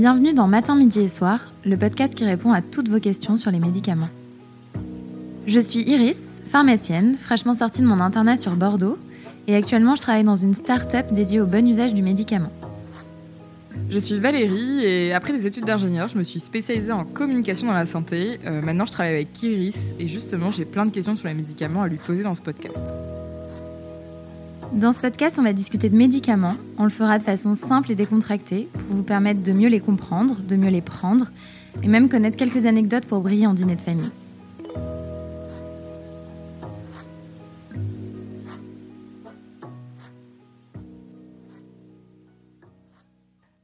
Bienvenue dans Matin, Midi et Soir, le podcast qui répond à toutes vos questions sur les médicaments. Je suis Iris, pharmacienne, fraîchement sortie de mon internat sur Bordeaux, et actuellement je travaille dans une start-up dédiée au bon usage du médicament. Je suis Valérie et après des études d'ingénieur, je me suis spécialisée en communication dans la santé. Euh, maintenant, je travaille avec Iris et justement, j'ai plein de questions sur les médicaments à lui poser dans ce podcast. Dans ce podcast, on va discuter de médicaments. On le fera de façon simple et décontractée pour vous permettre de mieux les comprendre, de mieux les prendre et même connaître quelques anecdotes pour briller en dîner de famille.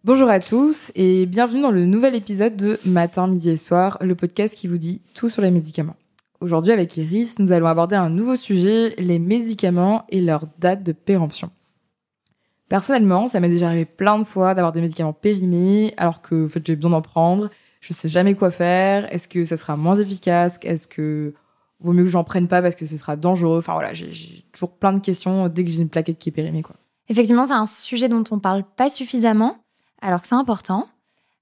Bonjour à tous et bienvenue dans le nouvel épisode de Matin, Midi et Soir, le podcast qui vous dit tout sur les médicaments. Aujourd'hui, avec Iris, nous allons aborder un nouveau sujet, les médicaments et leur date de péremption. Personnellement, ça m'est déjà arrivé plein de fois d'avoir des médicaments périmés, alors que en fait, j'ai besoin d'en prendre. Je sais jamais quoi faire. Est-ce que ça sera moins efficace? Est-ce que vaut mieux que j'en prenne pas parce que ce sera dangereux? Enfin voilà, j'ai toujours plein de questions dès que j'ai une plaquette qui est périmée. Quoi. Effectivement, c'est un sujet dont on parle pas suffisamment, alors que c'est important.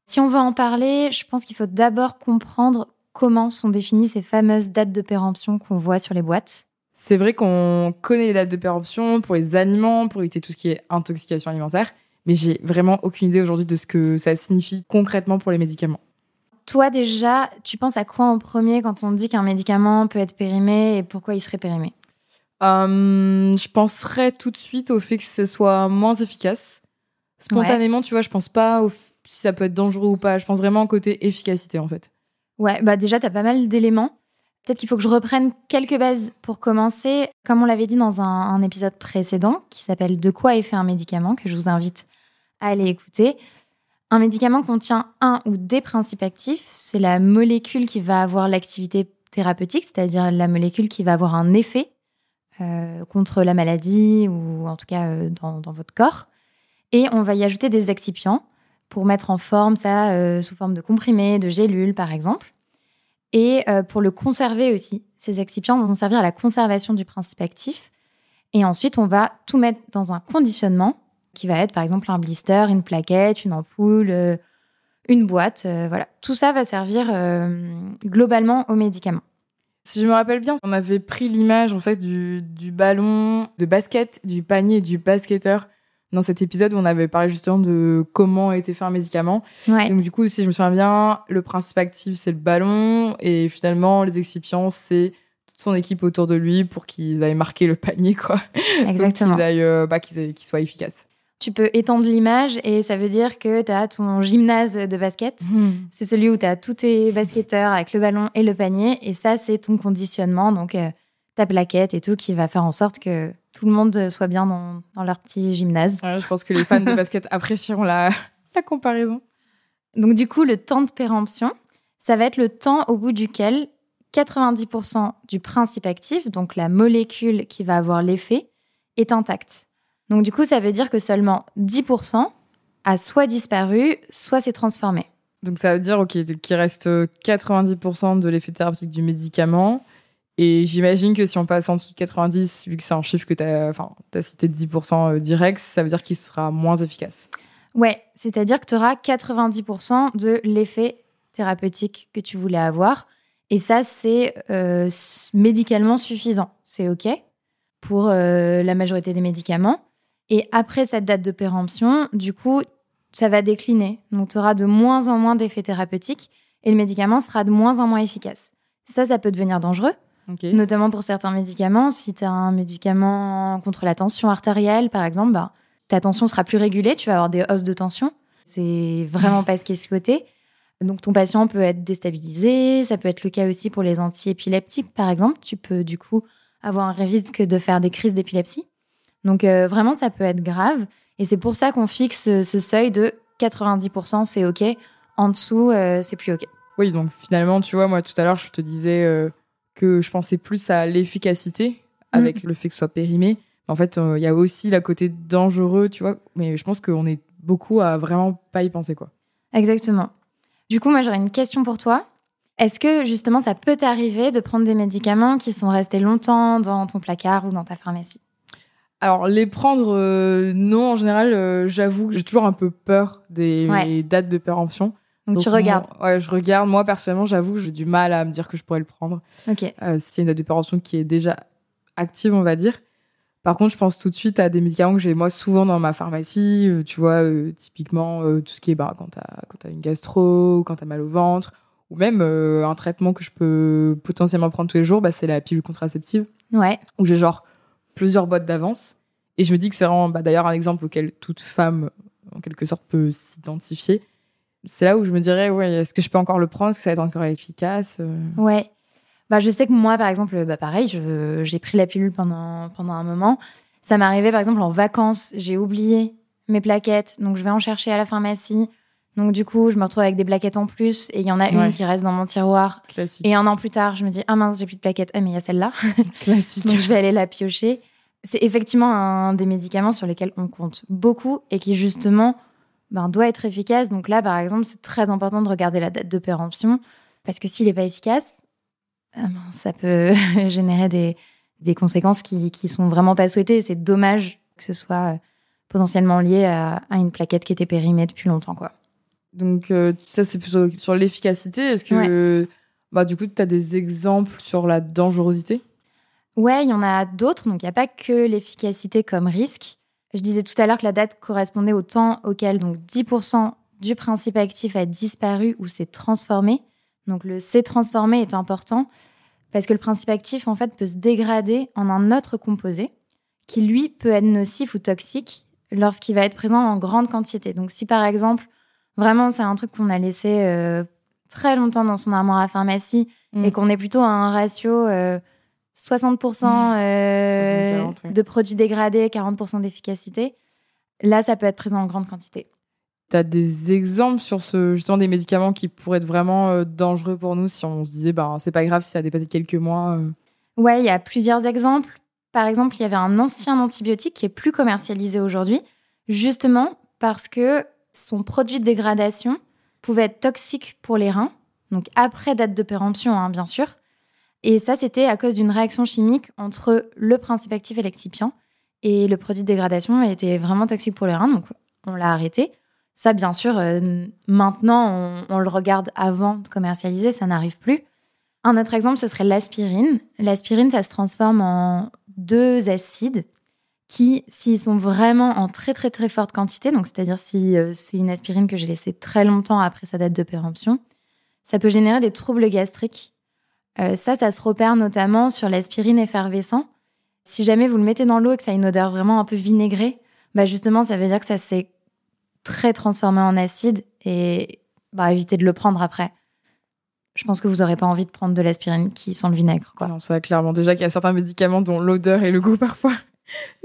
Si on veut en parler, je pense qu'il faut d'abord comprendre comment sont définies ces fameuses dates de péremption qu'on voit sur les boîtes? C'est vrai qu'on connaît les dates de péremption pour les aliments, pour éviter tout ce qui est intoxication alimentaire, mais j'ai vraiment aucune idée aujourd'hui de ce que ça signifie concrètement pour les médicaments. Toi déjà, tu penses à quoi en premier quand on dit qu'un médicament peut être périmé et pourquoi il serait périmé? Euh, Je penserais tout de suite au fait que ce soit moins efficace. Spontanément, tu vois, je pense pas au si ça peut être dangereux ou pas. Je pense vraiment au côté efficacité en fait. Ouais, bah déjà, tu as pas mal d'éléments. Peut-être qu'il faut que je reprenne quelques bases pour commencer. Comme on l'avait dit dans un, épisode précédent qui s'appelle De quoi est fait un médicament, que je vous invite à aller écouter. Un médicament contient un ou des principes actifs. C'est la molécule qui va avoir l'activité thérapeutique, c'est-à-dire la molécule qui va avoir un effet euh, contre la maladie ou en tout cas euh, dans, dans, votre corps. Et on va y ajouter des excipients pour mettre en forme ça euh, sous forme de comprimés, de gélules par exemple. Et euh, pour le conserver aussi, ces excipients vont servir à la conservation du principe actif. Et ensuite, on va tout mettre dans un conditionnement qui va être par exemple un blister, une plaquette, une ampoule, euh, une boîte. voilà, tout ça va servir globalement aux médicaments. Si je me rappelle bien, on avait pris l'image en fait du, du, ballon de basket, du panier du basketteur dans cet épisode où on avait parlé justement de comment était fait un médicament. Donc du coup, si je me souviens bien, le principe actif c'est le ballon et finalement les excipients c'est toute son équipe autour de lui pour qu'ils aillent marquer le panier quoi. Exactement. qu'ils euh, bah, qu'ils soient efficaces. Tu peux étendre l'image et ça veut dire que tu as ton gymnase de basket. Hmm. C'est celui où tu as tous tes basketteurs avec le ballon et le panier. Et ça, c'est ton conditionnement. Donc, euh, ta plaquette et tout qui va faire en sorte que tout le monde soit bien dans, leur petit gymnase. je pense que les fans de basket apprécieront la, la comparaison. Donc du coup, le temps de péremption, ça va être le temps au bout duquel 90% du principe actif, donc la molécule qui va avoir l'effet, est intacte. Donc du coup, ça veut dire que seulement 10% a soit disparu, soit s'est transformé. Donc ça veut dire ok qu'il reste 90% de l'effet thérapeutique du médicament et j'imagine que si on passe en dessous de 90, vu que c'est un chiffre que tu as, enfin, as cité de 10% euh, direct, ça veut dire qu'il sera moins efficace. Ouais, c'est-à-dire que tu auras 90% de l'effet thérapeutique que tu voulais avoir. Et ça, c'est euh, médicalement suffisant. C'est OK pour euh, la majorité des médicaments. Et après cette date de péremption, du coup, ça va décliner. Donc, tu auras de moins en moins d'effets thérapeutiques et le médicament sera de moins en moins efficace. Ça, ça peut devenir dangereux Notamment pour certains médicaments. Si tu as un médicament contre la tension artérielle, par exemple, bah, ta tension sera plus régulée, tu vas avoir des hausses de tension. C'est vraiment pas ce qui est souhaité. Donc ton patient peut être déstabilisé. Ça peut être le cas aussi pour les antiépileptiques, par exemple. Tu peux du coup avoir un risque de faire des crises d'épilepsie. Donc euh, vraiment, ça peut être grave. Et c'est pour ça qu'on fixe ce seuil de 90%, c'est OK. En dessous, euh, c'est plus OK. Oui, donc finalement, tu vois, moi tout à l'heure, je te disais, euh, que je pensais plus à l'efficacité avec mm. le fait que ce soit périmé. En fait, euh, il y a aussi la côté dangereux, tu vois. Mais je pense qu'on est beaucoup à vraiment pas y penser, quoi. Exactement. Du coup, moi, j'aurais une question pour toi. Est-ce que justement, ça peut t'arriver de prendre des médicaments qui sont restés longtemps dans ton placard ou dans ta pharmacie? Alors les prendre, euh, non en général, euh, j'avoue que j'ai toujours un peu peur des Ouais. dates de péremption. Donc, tu moi- regardes. Ouais, je regarde. Moi personnellement, j'avoue, j'ai du mal à me dire que je pourrais le prendre. Ok. euh, s'il y a une péremption qui est déjà active, on va dire. Par contre, je pense tout de suite à des médicaments que j'ai moi souvent dans ma pharmacie. euh, tu vois, euh, typiquement euh, tout ce qui est bah, quand t'as quand t'as une gastro, ou quand t'as mal au ventre, ou même un traitement que je peux potentiellement prendre tous les jours, bah, c'est la pilule contraceptive Ouais. où j'ai genre plusieurs boîtes d'avance. Et je me dis que c'est vraiment bah, d'ailleurs un exemple auquel toute femme, en quelque sorte, peut s'identifier. C'est là où je me dirais, ouais, est-ce que je peux encore le prendre? Est-ce que ça va être encore efficace Euh, Ouais. Bah, je sais que moi, par exemple, bah, pareil, j'ai pris la pilule pendant, pendant un moment. Ça m'arrivait, par exemple, en vacances, j'ai oublié mes plaquettes, donc je vais en chercher à la pharmacie. Donc, du coup, je me retrouve avec des plaquettes en plus, et il y en a Ouais. une qui reste dans mon tiroir. Classique. Et un an plus tard, je me dis, ah mince, j'ai plus de plaquettes. Ah, mais il y a celle-là. Classique. Donc, je vais aller la piocher. C'est effectivement un des médicaments sur lesquels on compte beaucoup et qui, justement, ben, doit être efficace. Donc là, par exemple, c'est très important de regarder la date de péremption parce que s'il n'est pas efficace, ah ben, ça peut générer des, des conséquences qui, qui sont vraiment pas souhaitées. C'est dommage que ce soit euh, potentiellement lié à, à une plaquette qui était périmée depuis longtemps. Quoi. Donc, euh, ça, c'est plus sur, sur l'efficacité. Est-ce que, bah, du coup, tu as des exemples sur la dangerosité? Ouais, il y en a d'autres. Donc, il n'y a pas que l'efficacité comme risque. Je disais tout à l'heure que la date correspondait au temps auquel donc 10% du principe actif a disparu ou s'est transformé. Donc, le s'est transformé est important parce que le principe actif, en fait, peut se dégrader en un autre composé qui, lui, peut être nocif ou toxique lorsqu'il va être présent en grande quantité. Donc, si par exemple, vraiment, c'est un truc qu'on a laissé euh, très longtemps dans son armoire à pharmacie Mm. et qu'on est plutôt à un ratio euh, 60% euh, 60-40, ouais. de produits dégradés, 40% d'efficacité, là, ça peut être présent en grande quantité. Tu as des exemples sur ce, justement des médicaments qui pourraient être vraiment euh, dangereux pour nous si on se disait, bah, c'est pas grave si ça a dépassé quelques mois. euh. Ouais, il y a plusieurs exemples. Par exemple, il y avait un ancien antibiotique qui est plus commercialisé aujourd'hui, justement parce que son produit de dégradation pouvait être toxique pour les reins, donc après date de péremption, hein, bien sûr. Et ça, c'était à cause d'une réaction chimique entre le principe actif et l'excipient. Et le produit de dégradation était vraiment toxique pour les reins, donc on l'a arrêté. Ça, bien sûr, euh, maintenant, on, le regarde avant de commercialiser, ça n'arrive plus. Un autre exemple, ce serait l'aspirine. L'aspirine, ça se transforme en deux acides qui, s'ils sont vraiment en très très très forte quantité, donc c'est-à-dire si euh, c'est une aspirine que j'ai laissée très longtemps après sa date de péremption, ça peut générer des troubles gastriques. Euh, ça, ça se repère notamment sur l'aspirine effervescent. Si jamais vous le mettez dans l'eau et que ça a une odeur vraiment un peu vinaigrée, bah justement, ça veut dire que ça s'est très transformé en acide et bah, évitez de le prendre après. Je pense que vous n'aurez pas envie de prendre de l'aspirine qui sent le vinaigre. Quoi. Non, ça, clairement. Déjà qu'il y a certains médicaments dont l'odeur et le goût parfois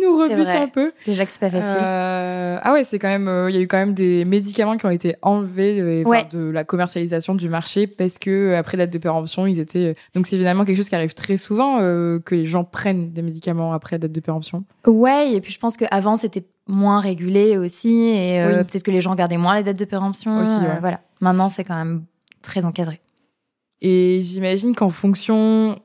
nous vrai. un peu. Déjà que c'est pas facile. Euh, ah ouais, c'est quand même. euh, Il y a eu quand même des médicaments qui ont été enlevés euh, Ouais. de la commercialisation du marché parce que après date de péremption, ils étaient. Donc c'est évidemment quelque chose qui arrive très souvent euh, que les gens prennent des médicaments après la date de péremption. Ouais, et puis je pense qu'avant, c'était moins régulé aussi, et Oui. peut-être que les gens gardaient moins les dates de péremption. Aussi, ouais. voilà. Maintenant, c'est quand même très encadré. Et j'imagine qu'en fonction du,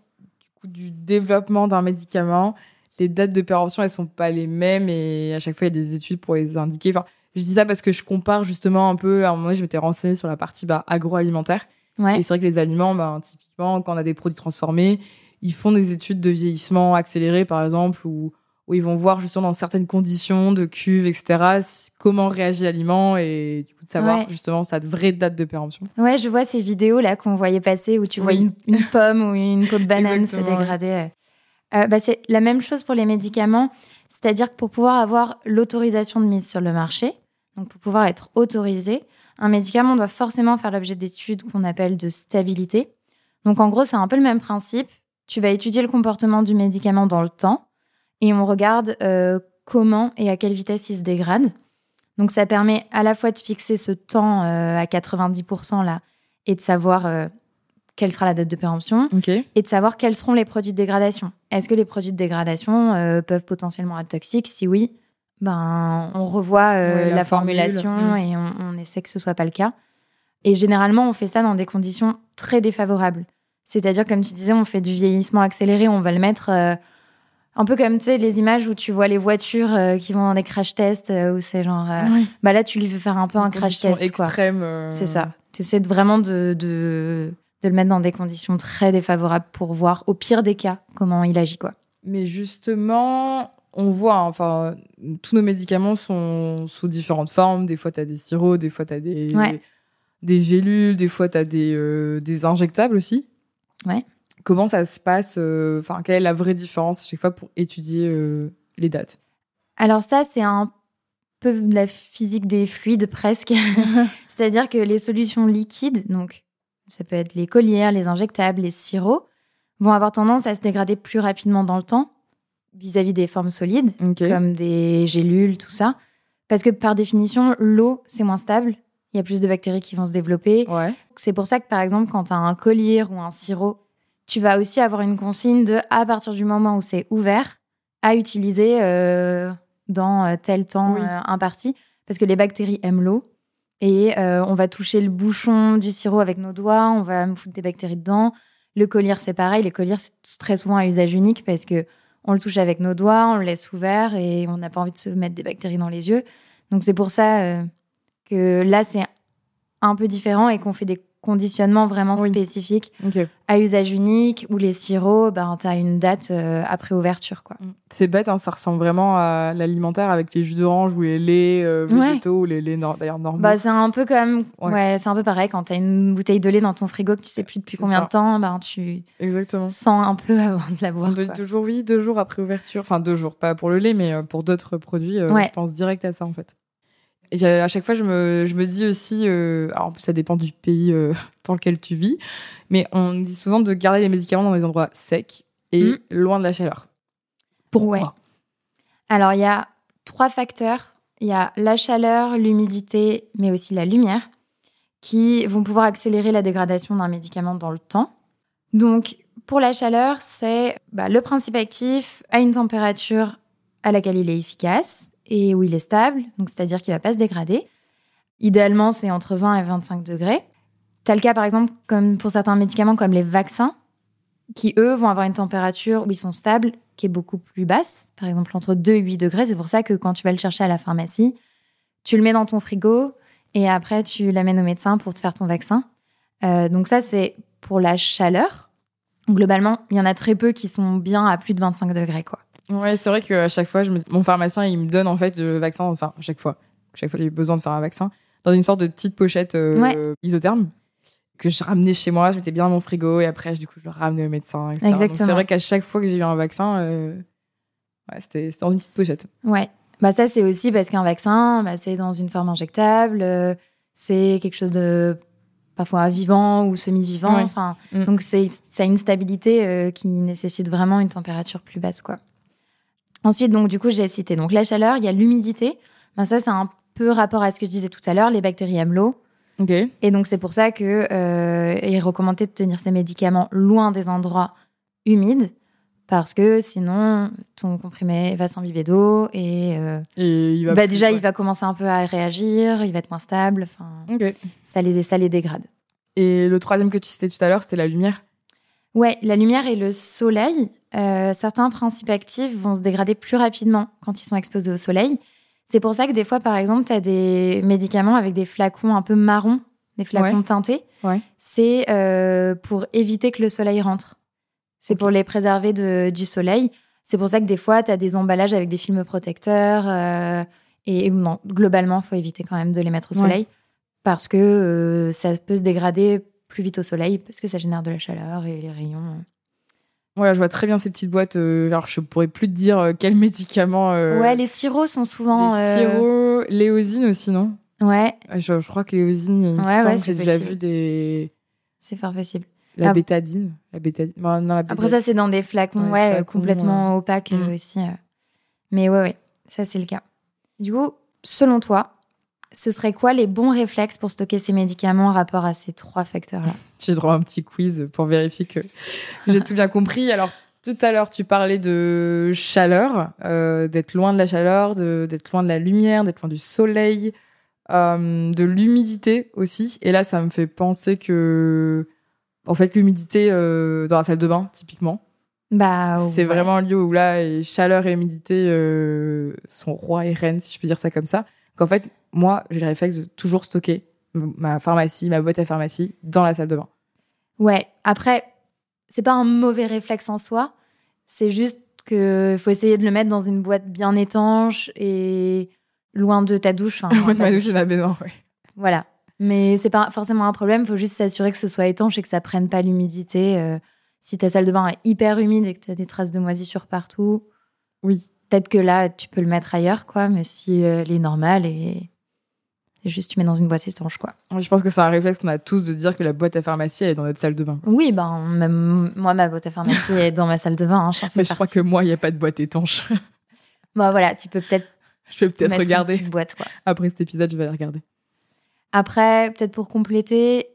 coup, du développement d'un médicament, les dates de péremption, elles sont pas les mêmes et à chaque fois, il y a des études pour les indiquer. Enfin, je dis ça parce que je compare justement un peu. À un moment, donné, je m'étais renseignée sur la partie bah, agroalimentaire. Ouais. Et c'est vrai que les aliments, ben, typiquement, quand on a des produits transformés, ils font des études de vieillissement accéléré, par exemple, où, où ils vont voir justement dans certaines conditions de cuve, etc., comment réagit l'aliment et du coup de savoir Ouais. justement sa vraie date de péremption. Ouais, je vois ces vidéos là qu'on voyait passer où tu vois une, une pomme ou une peau de banane se dégrader. ouais. Euh, bah, c'est la même chose pour les médicaments, c'est-à-dire que pour pouvoir avoir l'autorisation de mise sur le marché, donc pour pouvoir être autorisé, un médicament doit forcément faire l'objet d'études qu'on appelle de stabilité. Donc en gros, c'est un peu le même principe. Tu vas étudier le comportement du médicament dans le temps et on regarde euh, comment et à quelle vitesse il se dégrade. Donc ça permet à la fois de fixer ce temps euh, à 90% là et de savoir quelle sera la date de péremption et de savoir quels seront les produits de dégradation. Est-ce que les produits de dégradation euh, peuvent potentiellement être toxiques? Si oui, ben on revoit euh, la, formulation Mm. et on, on essaie que ce soit pas le cas. Et généralement, on fait ça dans des conditions très défavorables. C'est-à-dire, comme tu disais, on fait du vieillissement accéléré, on va le mettre euh, Un peu comme tu sais les images où tu vois les voitures euh, qui vont dans des crash tests où c'est genre bah là tu lui fais faire un peu un crash test extrême. C'est ça. Tu essaies vraiment de, de de le mettre dans des conditions très défavorables pour voir au pire des cas comment il agit quoi. Mais justement, on voit, hein, enfin, tous nos médicaments sont sous différentes formes. Des fois, tu as des sirops, des fois, tu as des, des gélules, des fois, tu as des, euh, des injectables aussi. Ouais. Comment ça se passe euh, Enfin, quelle est la vraie différence à chaque fois pour étudier euh, les dates? Alors, ça, c'est un peu la physique des fluides presque. C'est-à-dire que les solutions liquides, donc ça peut être les collières, les injectables, les sirops, vont avoir tendance à se dégrader plus rapidement dans le temps vis-à-vis des formes solides, comme des gélules, tout ça. Parce que par définition, l'eau, c'est moins stable. Il y a plus de bactéries qui vont se développer. C'est pour ça que, par exemple, quand tu as un collier ou un sirop, tu vas aussi avoir une consigne de, à partir du moment où c'est ouvert, à utiliser euh, dans euh, tel temps euh, imparti. Parce que les bactéries aiment l'eau. Et on va toucher le bouchon du sirop avec nos doigts, on va foutre des bactéries dedans. Le collier, c'est pareil. Les colliers, c'est très souvent à usage unique parce que on le touche avec nos doigts, on le laisse ouvert et on n'a pas envie de se mettre des bactéries dans les yeux. Donc c'est pour ça euh, que là, c'est un peu différent et qu'on fait des conditionnement vraiment spécifique à usage unique où les sirops, ben, tu as une date euh, après ouverture. quoi. Mm. C'est bête, hein, ça ressemble vraiment à l'alimentaire avec les jus d'orange ou les laits euh, végétaux ou les laits d'ailleurs normaux. Bah, c'est un peu comme, ouais. c'est un peu pareil quand tu as une bouteille de lait dans ton frigo que tu sais plus depuis combien de temps, ben, tu Exactement. sens un peu avant de la boire. Deux jours, oui, deux jours après ouverture. Enfin, deux jours, pas pour le lait, mais euh, pour d'autres produits, je pense direct à ça en fait. Et à chaque fois, je me, je me dis aussi, euh, alors en plus ça dépend du pays euh, dans lequel tu vis, mais on dit souvent de garder les médicaments dans des endroits secs et hmm. loin de la chaleur. Pourquoi Alors il y a trois facteurs. Il y a la chaleur, l'humidité, mais aussi la lumière, qui vont pouvoir accélérer la dégradation d'un médicament dans le temps. Donc pour la chaleur, c'est bah, le principe actif à une température à laquelle il est efficace et où il est stable, donc c'est-à-dire qu'il ne va pas se dégrader. Idéalement, c'est entre 20 et 25 degrés. Tel cas, par exemple, comme pour certains médicaments comme les vaccins, qui eux vont avoir une température où ils sont stables, qui est beaucoup plus basse, par exemple entre 2 et 8 degrés. C'est pour ça que quand tu vas le chercher à la pharmacie, tu le mets dans ton frigo et après tu l'amènes au médecin pour te faire ton vaccin. Euh, donc ça, c'est pour la chaleur. Globalement, il y en a très peu qui sont bien à plus de 25 degrés, quoi. Ouais, c'est vrai qu'à chaque fois, je mon pharmacien, il me donne en fait le vaccin, enfin, à chaque fois, chaque fois, il a besoin de faire un vaccin, dans une sorte de petite pochette euh, isotherme que je ramenais chez moi, je mettais bien dans mon frigo et après, du coup, je le ramenais au médecin, etc. Exactement. C'est vrai qu'à chaque fois que j'ai eu un vaccin, euh, ouais, c'était dans une petite pochette. Ouais. Bah ça, c'est aussi parce qu'un vaccin, bah, c'est dans une forme injectable, euh, c'est quelque chose de parfois vivant ou semi-vivant. Enfin, mm. donc c'est ça a une stabilité qui nécessite vraiment une température plus basse, quoi. Ensuite, donc, du coup, j'ai cité donc la chaleur, il y a l'humidité. Ben, ça, c'est un peu rapport à ce que je disais tout à l'heure. Les bactéries aiment l'eau. Et donc, c'est pour ça que euh, est recommandé de tenir ces médicaments loin des endroits humides. Parce que sinon, ton comprimé va s'imbiber d'eau et, euh, il va bah, déjà, il va commencer un peu à réagir, il va être moins stable. Ça, les, ça les dégrade. Et le troisième que tu citais tout à l'heure, c'était la lumière Ouais, la lumière et le soleil. Euh, certains principes actifs vont se dégrader plus rapidement quand ils sont exposés au soleil. C'est pour ça que des fois, par exemple, tu as des médicaments avec des flacons un peu marrons, des flacons teintés. C'est euh, pour éviter que le soleil rentre. C'est pour les préserver du soleil. C'est pour ça que des fois, tu as des emballages avec des films protecteurs. Euh, et non, globalement, il faut éviter quand même de les mettre au soleil parce que ça peut se dégrader plus vite au soleil parce que ça génère de la chaleur et les rayons. Voilà, je vois très bien ces petites boîtes. Euh, alors, je pourrais plus te dire euh, quel médicament. Euh, ouais, les sirops sont souvent. Les sirops, l'éosine aussi, non? Ouais. Je, crois que l'éosine, il me semble que j'ai déjà vu des. C'est fort possible. La bétadine. La bétadine. Après, ça, c'est dans des flacons, ouais, complètement opaques mm. aussi. Mais ouais, ouais, ça, c'est le cas. Du coup, selon toi, ce serait quoi les bons réflexes pour stocker ces médicaments en rapport à ces trois facteurs-là? J'ai droit à un petit quiz pour vérifier que j'ai tout bien compris. Alors, tout à l'heure, tu parlais de chaleur, euh, d'être loin de la chaleur, d'être loin de la lumière, d'être loin du soleil, euh, de l'humidité aussi. Et là, ça me fait penser que, en fait, l'humidité euh, dans la salle de bain, typiquement. Bah, C'est ouais. vraiment un lieu où là, et chaleur et humidité sont rois et reines, si je peux dire ça comme ça. Qu'en fait, moi, j'ai le réflexe de toujours stocker ma pharmacie, ma boîte à pharmacie dans la salle de bain. Ouais, après, c'est pas un mauvais réflexe en soi. C'est juste que faut essayer de le mettre dans une boîte bien étanche et loin de ta douche. Enfin, loin de ma douche. et ma baignoire, ouais. Voilà. Mais c'est pas forcément un problème. faut juste s'assurer que ce soit étanche et que ça prenne pas l'humidité. Euh, si ta salle de bain est hyper humide et que tu as des traces de moisissure partout, Oui. Peut-être que là, tu peux le mettre ailleurs, quoi. Mais si euh, elle est normale et, et juste tu mets dans une boîte étanche, quoi. Je pense que c'est un réflexe qu'on a tous de dire que la boîte à pharmacie elle est dans notre salle de bain. Oui, ben, même moi, ma boîte à pharmacie est dans ma salle de bain. hein, Mais je crois que moi, il n'y a pas de boîte étanche. Bah voilà, tu peux peut-être je vais peut-être une regarder. boîte, quoi. Après cet épisode, je vais la regarder. Après, peut-être pour compléter,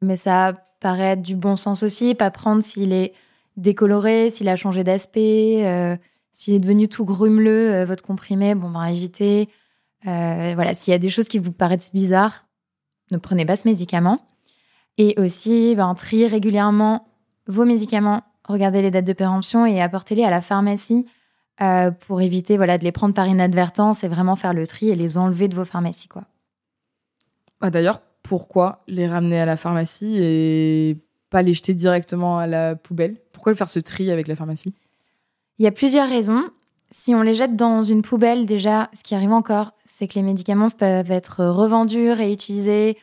mais ça paraît être du bon sens aussi, pas prendre s'il est décoloré, s'il a changé d'aspect, euh, s'il est devenu tout grumeleux, euh, votre comprimé, bon, ben évitez. Euh, voilà, s'il y a des choses qui vous paraissent bizarres, ne prenez pas ce médicament. Et aussi, ben, triez régulièrement vos médicaments, regardez les dates de péremption et apportez-les à la pharmacie euh, pour éviter voilà, de les prendre par inadvertance et vraiment faire le tri et les enlever de vos pharmacies. Quoi. Ah, D'ailleurs, pourquoi les ramener à la pharmacie et pas les jeter directement à la poubelle? Pourquoi faire ce tri avec la pharmacie? Il y a plusieurs raisons. Si on les jette dans une poubelle, déjà, ce qui arrive encore, c'est que les médicaments peuvent être revendus, réutilisés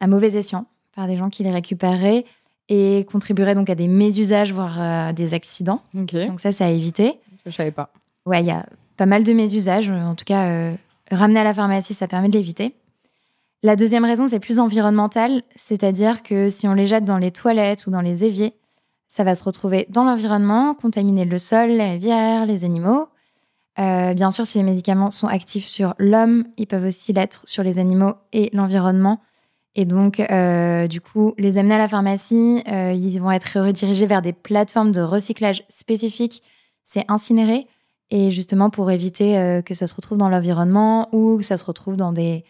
à mauvais escient par des gens qui les récupéreraient et contribueraient donc à des mésusages, voire à des accidents. Donc ça, c'est à éviter. je savais pas. Ouais, il y a pas mal de mésusages. En tout cas, euh, ramener à la pharmacie, ça permet de l'éviter. La deuxième raison, c'est plus environnemental, c'est-à-dire que si on les jette dans les toilettes ou dans les éviers, ça va se retrouver dans l'environnement, contaminer le sol, les rivières, les animaux. Euh, bien sûr, si les médicaments sont actifs sur l'homme, ils peuvent aussi l'être sur les animaux et l'environnement. Et donc, euh, du coup, les amener à la pharmacie, euh, ils vont être redirigés vers des plateformes de recyclage spécifiques. C'est incinéré. Et justement, pour éviter que ça se retrouve dans l'environnement ou que ça se retrouve dans des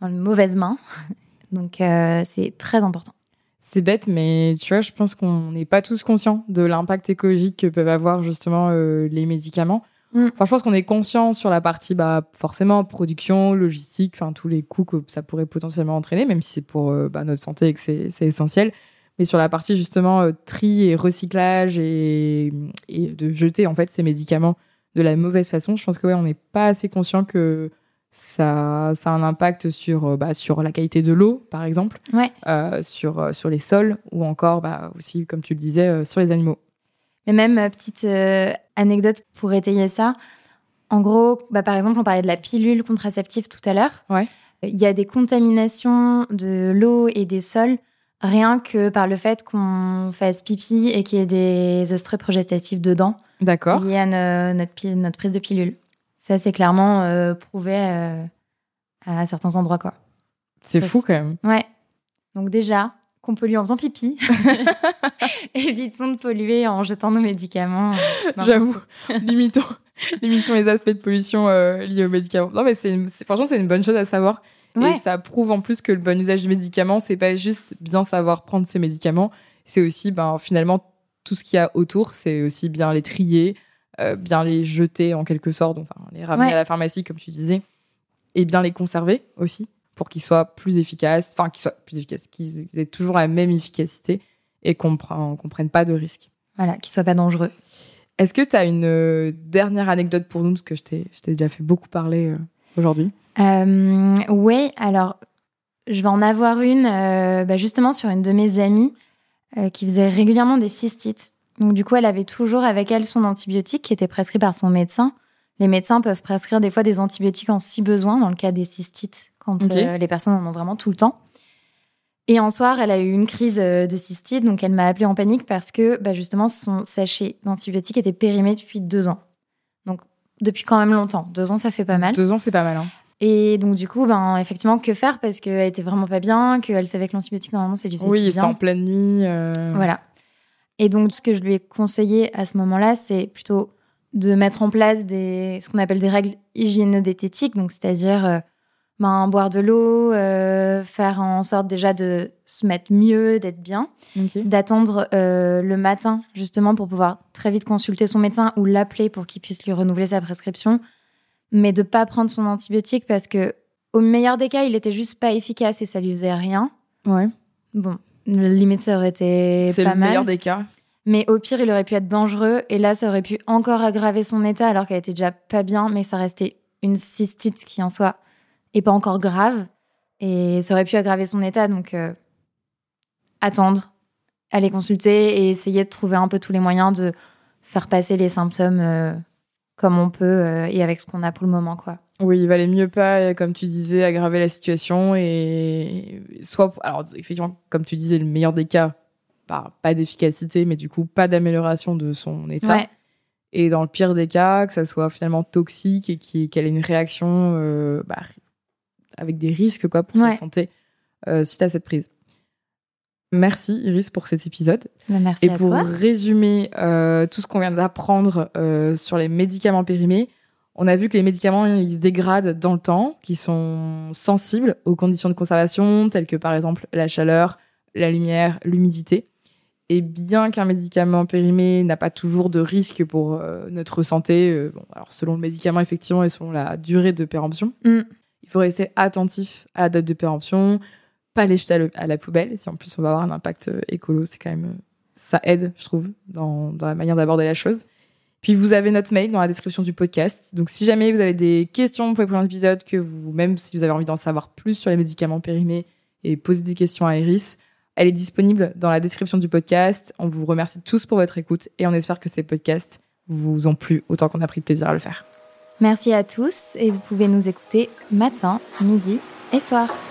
dans de mauvaises mains. Donc, c'est très important. C'est bête, mais tu vois, je pense qu'on n'est pas tous conscients de l'impact écologique que peuvent avoir justement euh, les médicaments. Mm. Enfin, je pense qu'on est conscient sur la partie, bah, forcément, production, logistique, enfin, tous les coûts que ça pourrait potentiellement entraîner, même si c'est pour euh, bah, notre santé et que c'est c'est essentiel. Mais sur la partie, justement, euh, tri et recyclage et, et de jeter, en fait, ces médicaments de la mauvaise façon, je pense que, ouais, on n'est pas assez conscient que ça, ça a un impact sur, euh, bah, sur la qualité de l'eau, par exemple Ouais. euh, sur, euh, sur les sols ou encore bah, aussi, comme tu le disais, euh, sur les animaux. Mais même, euh, petite anecdote pour étayer ça. En gros, bah, par exemple, on parlait de la pilule contraceptive tout à l'heure. Ouais. Il y a des contaminations de l'eau et des sols rien que par le fait qu'on fasse pipi et qu'il y ait des oestrés progestatifs dedans D'accord. liés à no- notre, notre prise de pilule. Ça, c'est clairement euh, prouvé euh, à certains endroits, quoi. C'est fou quand même. Ouais. Donc déjà, qu'on pollue en faisant pipi. Évitons de polluer en jetant nos médicaments. Non. J'avoue. limitons, limitons les aspects de pollution euh, liés aux médicaments. Non, mais c'est- franchement, c'est une bonne chose à savoir. Ouais. Et ça prouve en plus que le bon usage du médicament, c'est pas juste bien savoir prendre ses médicaments, c'est aussi ben, finalement tout ce qu'il y a autour, c'est aussi bien les trier, euh, bien les jeter en quelque sorte, enfin les ramener Ouais. à la pharmacie comme tu disais, et bien les conserver aussi pour qu'ils soient plus efficaces, enfin qu'ils soient plus efficaces, qu'ils aient toujours la même efficacité et qu'on prend- qu'on prenne pas de risques. Voilà, qu'ils soient pas dangereux. Est-ce que tu as une euh, dernière anecdote pour nous? Parce que je t'ai déjà fait beaucoup parler euh, aujourd'hui. Euh, oui, alors je vais en avoir une bah, justement sur une de mes amies qui faisait régulièrement des cystites. Donc du coup, elle avait toujours avec elle son antibiotique qui était prescrit par son médecin. Les médecins peuvent prescrire des fois des antibiotiques en si besoin dans le cas des cystites quand euh, les personnes en ont vraiment tout le temps. Et un soir, elle a eu une crise euh, de cystite, donc elle m'a appelée en panique parce que bah, justement son sachet d'antibiotiques était périmé depuis deux ans. Donc depuis quand même longtemps. Deux ans, ça fait pas mal. Deux ans, c'est pas mal. Hein. Et donc, du coup, ben, effectivement, que faire? Parce qu'elle était vraiment pas bien, qu'elle savait que l'antibiotique, normalement, c'est du Oui, c'était en pleine nuit. euh, Voilà. Et donc, ce que je lui ai conseillé à ce moment-là, c'est plutôt de mettre en place des, ce qu'on appelle des règles hygiéno-diététiques, donc c'est-à-dire euh, ben, boire de l'eau, euh, faire en sorte déjà de se mettre mieux, d'être bien, d'attendre euh, le matin justement pour pouvoir très vite consulter son médecin ou l'appeler pour qu'il puisse lui renouveler sa prescription, mais de pas prendre son antibiotique parce que au meilleur des cas, il était juste pas efficace et ça lui faisait rien. Ouais. Bon, limite ça aurait été C'est pas le mal. meilleur des cas. Mais au pire, il aurait pu être dangereux et là, ça aurait pu encore aggraver son état alors qu'elle était déjà pas bien, mais ça restait une cystite qui en soit et pas encore grave. Et ça aurait pu aggraver son état. Donc, euh, attendre, aller consulter et essayer de trouver un peu tous les moyens de faire passer les symptômes euh, comme on peut euh, et avec ce qu'on a pour le moment. quoi. Oui, il valait mieux pas, comme tu disais, aggraver la situation et soit, alors effectivement, comme tu disais, le meilleur des cas, pas, pas d'efficacité, mais du coup, pas d'amélioration de son état. Ouais, Et dans le pire des cas, que ça soit finalement toxique et qu'elle ait une réaction euh, bah, avec des risques quoi, pour Ouais. sa santé euh, suite à cette prise. Merci Iris pour cet épisode. bah, merci Et à pour toi. résumer euh, tout ce qu'on vient d'apprendre euh, sur les médicaments périmés, on a vu que les médicaments ils se dégradent dans le temps, qui sont sensibles aux conditions de conservation, telles que par exemple la chaleur, la lumière, l'humidité. Et bien qu'un médicament périmé n'a pas toujours de risque pour euh, notre santé, euh, bon, alors selon le médicament effectivement et selon la durée de péremption, Mm. il faut rester attentif à la date de péremption, pas les jeter à, la poubelle. Si en plus on va avoir un impact euh, écolo, c'est quand même ça aide, je trouve, dans, dans la manière d'aborder la chose. Puis vous avez notre mail dans la description du podcast. Donc si jamais vous avez des questions pour les prochains épisodes, que vous, même si vous avez envie d'en savoir plus sur les médicaments périmés et poser des questions à Iris, elle est disponible dans la description du podcast. On vous remercie tous pour votre écoute et on espère que ces podcasts vous ont plu autant qu'on a pris plaisir à le faire. Merci à tous et vous pouvez nous écouter matin, midi et soir.